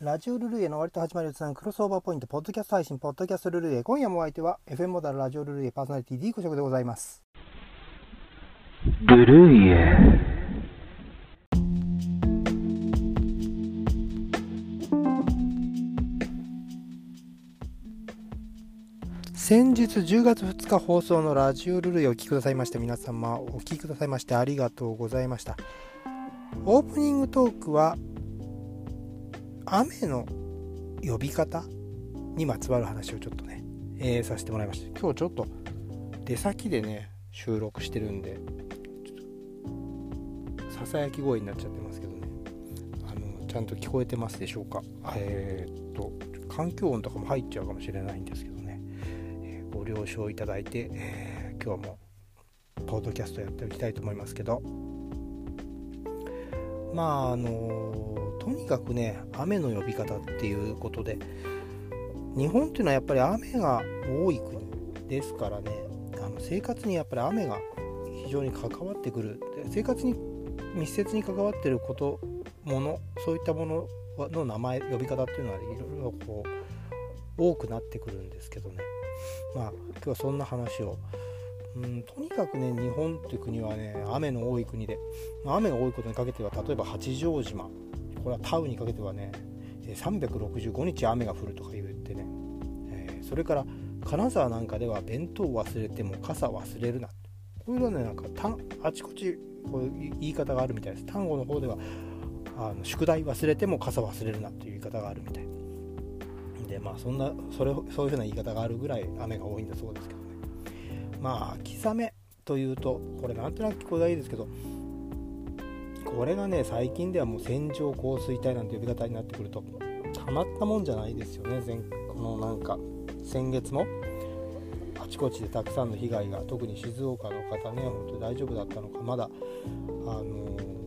ラジオルルエの割と始まりをつなぐクロスオーバーポイント、ポッドキャスト配信、ポッドキャストルルエ。今夜もお相手は、FM モダルラジオルルエパーソナリティ D コショクでございます。ルルイエ先日10月2日放送のラジオルルエをお聞きくださいました皆様お聞きくださいましてありがとうございましたオープニングトークは雨の呼び方にまつわる話をちょっとね、えーさせてもらいました今日ちょっと出先でね収録してるんでささやき声になっちゃってますけどね。あのちゃんと聞こえてますでしょうか？えーっと環境音とかも入っちゃうかもしれないんですけどね、えーご了承いただいて、えー今日もポッドキャストやっていきたいと思いますけど。まああのとにかくね雨の呼び方っていうことで日本っていうのはやっぱり雨が多い国ですからねあの生活にやっぱり雨が非常に関わってくる。生活に密接に関わってることものそういったものの名前呼び方っていうのはいろいろこう多くなってくるんですけどね。まあ今日はそんな話を。うんとにかくね日本っていう国はね雨の多い国で、雨が多いことにかけては例えば八丈島。これはタウにかけてはね365日雨が降るとか言ってね、えーそれから金沢なんかでは弁当忘れても傘忘れるな。こういうのはねなんかあちこちこういう言い方があるみたいです。単語の方ではあの宿題忘れても傘忘れるなという言い方があるみたい。でまあそんなそれそういうふうな言い方があるぐらい雨が多いんだそうですけどね。まあ秋雨というとこれなんとなく聞こえがいいですけどこれがね最近ではもう線状降水帯なんて呼び方になってくるとたまったもんじゃないですよね前このなんか先月も。あちこちでたくさんの被害が特に静岡の方ね本当に大丈夫だったのかまだあのー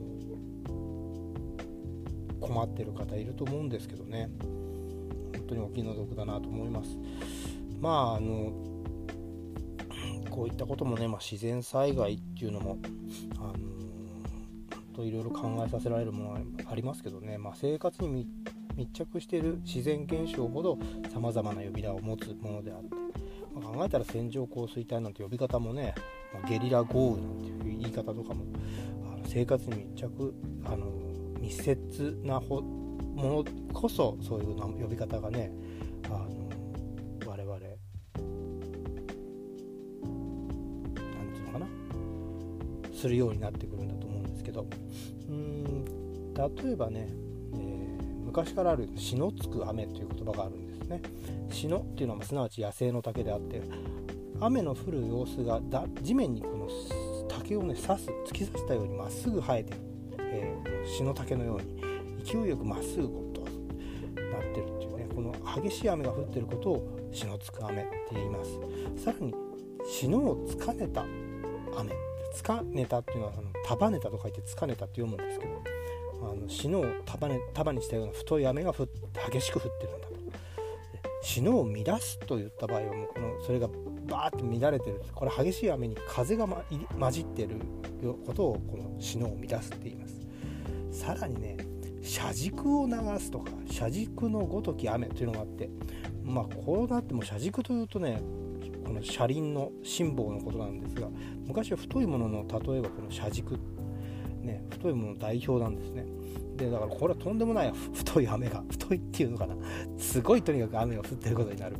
困ってる方いると思うんですけどね。本当にお気の毒だなと思います。まああのこういったこともね、まあ、自然災害っていうのもあの本当いろいろ考えさせられるものがありますけどね、まあ、生活に密着している自然現象ほどさまざまな呼び名を持つものであって、まあ考えたら線状降水帯なんて呼び方もね、まあゲリラ豪雨なんていう言い方とかもあの生活に密着あの密接なほものこそそういう呼び方がねあの我々なんていうのかなするようになってくるんだとどうーん例えばね、えー昔からある「血のつく雨」という言葉があるんですね。血のっていうのはすなわち野生の竹であって雨の降る様子がだ地面にこの竹をね刺す突き刺したようにまっすぐ生えてる、えー、血の竹のように勢いよくまっすぐこうとなってるっていうねこの激しい雨が降ってることを血のつく雨って言います。さらに血のをつかねた雨。つかねたっていうのはあの束ねたと書いてつかねたって読むんですけどあの死のを束ね束にしたような太い雨が降っ激しく降ってるんだと。で死のを乱すといった場合はもうこのそれがバーッと乱れてるこれ激しい雨に風が、ま、混じってることをこの死のを乱すって言います。さらにね車軸を流すとか車軸のごとき雨というのがあってまあこうなっても車軸というとねこの車輪のシンボルのことなんですが昔は太いものの例えばこの車軸ね、太いものの代表なんですね。でだからこれはとんでもない太い雨が太いっていうのかな。すごいとにかく雨が降ってることになる。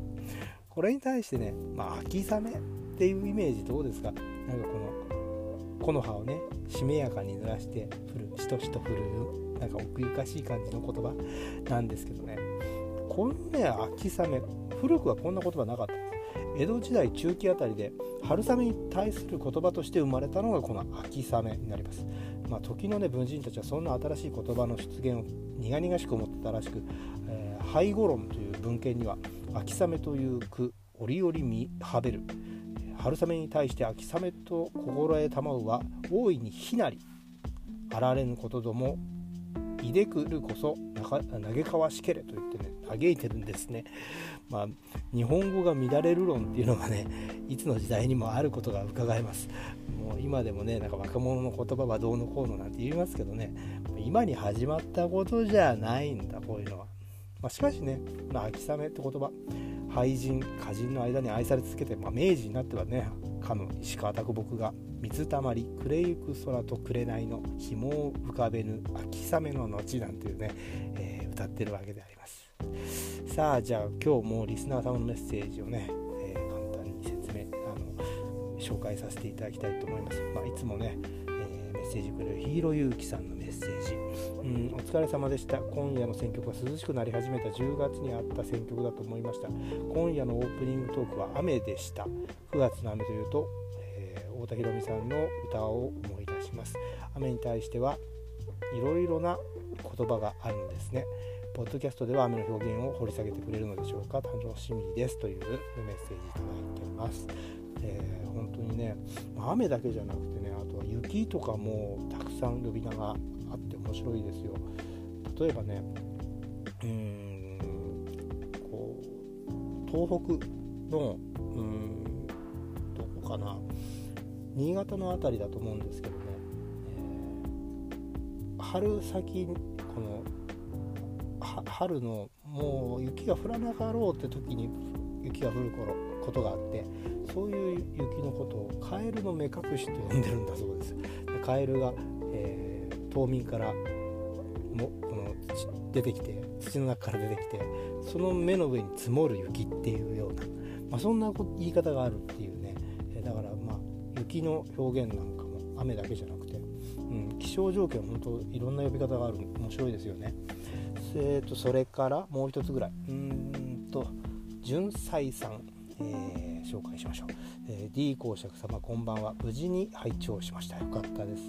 これに対してね、まあ、秋雨っていうイメージどうですか？なんかこの木の葉をねしめやかに濡らして降るしとしと降るなんか奥ゆかしい感じの言葉なんですけどね。このね秋雨古くはこんな言葉なかった。江戸時代中期あたりで春雨に対する言葉として生まれたのがこの秋雨になります。まあ、時のね文人たちはそんな新しい言葉の出現を苦々しく思ってたらしく「えー、背後論」という文献には「秋雨」という句折々見はべる。春雨に対して秋雨と心得たまうは大いに非なりあられぬことどもいでくるこそ嘆かわしけれと言ってね嘆いてるんですね。まあ日本語が乱れる論っていうのがねいつの時代にもあることが伺えます。もう今でもねなんか若者の言葉はどうのこうのなんて言いますけどね今に始まったことじゃないんだこういうのは。まあ、しかしねこの秋雨って言葉俳人歌人の間に愛され続けて、まあ、明治になってはねかの石川啄木が水たまり暮れゆく空と紅の紐を浮かべぬ秋雨の後なんていうね、えー、歌ってるわけでありますさあじゃあ今日もリスナー様のメッセージをね、えー、簡単に説明あの紹介させていただきたいと思います、まあ、いつもね、えー、メッセージくれるヒーローゆうきさんのメッセージ、うん、お疲れ様でした。今夜の選曲は涼しくなり始めた。10月にあった選曲だと思いました。今夜のオープニングトークは雨でした。9月の雨というと太田裕美さんの歌を思い出します。雨に対してはいろいろな言葉があるんですね。ポッドキャストでは雨の表現を掘り下げてくれるのでしょうか？楽しみですというメッセージいただいてます、えー、本当にね雨だけじゃなくてねあとは雪とかもたくさん呼び名があって面白いですよ。例えばねうーんこう東北のうんどこかな？新潟の辺りだと思うんですけどね、えー、春先この春のもう雪が降らなかろうって時に雪が降る頃ことがあってそういう雪のことをカエルの目隠しと呼んでるんだそうです。でカエルが、えー、冬眠からもこの出てきて土の中から出てきてその目の上に積もる雪っていうような、まあ、そんな言い方があるっていうねだからまあ雪の表現なんかも雨だけじゃなくて、うん、気象条件は本当いろんな呼び方がある面白いですよね。えーと、それからもう一つぐらい。うんと純斎さん、えー、紹介しましょう、えー、D 公爵様こんばんは。無事に拝聴しました。よかったです、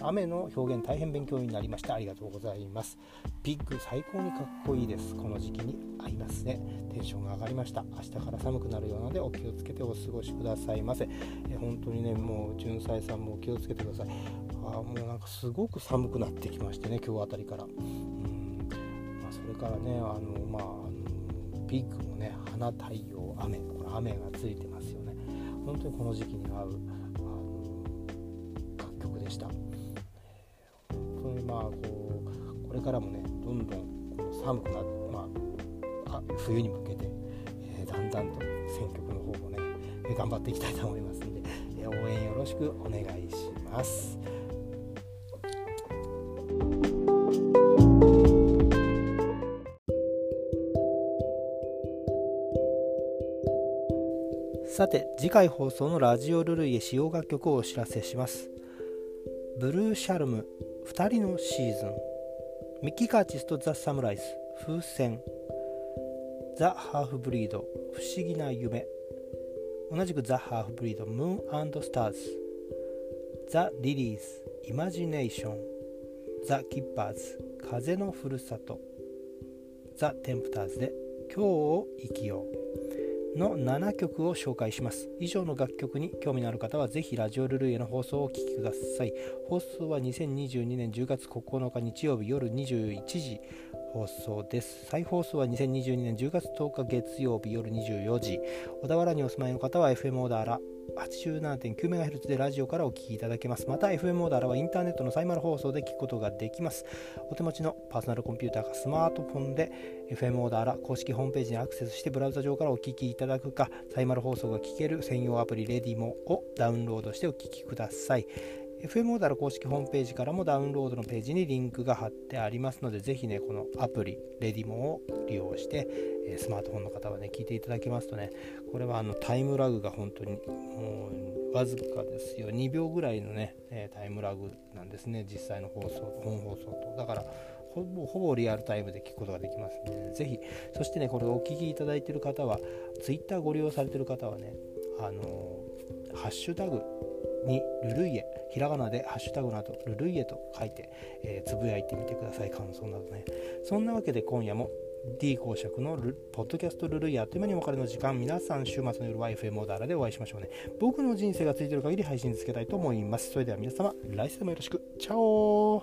雨の表現大変勉強になりました。ありがとうございます。ピッグ最高にかっこいいです。この時期に合いますね。テンションが上がりました。明日から寒くなるようなのでお気をつけてお過ごしくださいませ、え、本当にねもう純斎さんもお気をつけてください。あもうなんかすごく寒くなってきましてね今日あたりから。うん。まあ、それからねあのまああのピッグもね花太陽雨。これ雨がついてますよね。本当にこの時期に合うあの楽曲でした、あこうこれからもねどんどん寒くなってまあ冬に向けて、えー、だんだんと選曲の方もね 頑張っていきたいと思いますんで、えー、応援よろしくお願いします。さて次回放送のラジオルルイエ使用楽曲をお知らせしますブルーシャルム2人のシーズン。ミッキー・カーチスとザ・サムライズ。風船。ザ・ハーフブリード。不思議な夢。同じくザ・ハーフブリード。ムーンスターズ。ザ・リリーズ。イマジネーション。ザ・キッパーズ。風のふるさと。ザ・テンプターズで今日を生きよう。の7曲を紹介します。以上の楽曲に興味のある方はぜひラジオルルイエの放送をお聴きください。放送は2022年10月9日日曜日夜21時放送です。再放送は2022年10月10日月曜日夜24時。小田原にお住まいの方は FM 小田原 87.9MHz でラジオからお聴きいただけます。また FM オーダーらはインターネットのサイマル放送で聞くことができます。お手持ちのパーソナルコンピューターかスマートフォンで FM オーダーら公式ホームページにアクセスしてブラウザ上からお聴きいただくかサイマル放送が聞ける専用アプリレディモをダウンロードしてお聴きください。FM オーダル公式ホームページからもダウンロードのページにリンクが貼ってありますので、ぜひね、このアプリ、レディモを利用して、えスマートフォンの方はね、聞いていただけますとね、これはあのタイムラグが本当にもうわずかですよ、2秒ぐらいのね、えタイムラグなんですね、実際の放送、本放送と。だからほぼほぼリアルタイムで聞くことができますので、ぜひ、そしてね、これをお聞きいただいている方は、Twitter ご利用されている方はね、あのハッシュタグにルルイエひらがなでハッシュタグなどルルイエと書いて、えー、つぶやいてみてください。感想などね。そんなわけで今夜も D 公爵のポッドキャストルルイヤーあっという間にお別れの時間。皆さん週末の夜は FM オーダーラでお会いしましょうね。僕の人生がついてる限り配信つけたいと思います。それでは皆様来週もよろしく。チャオ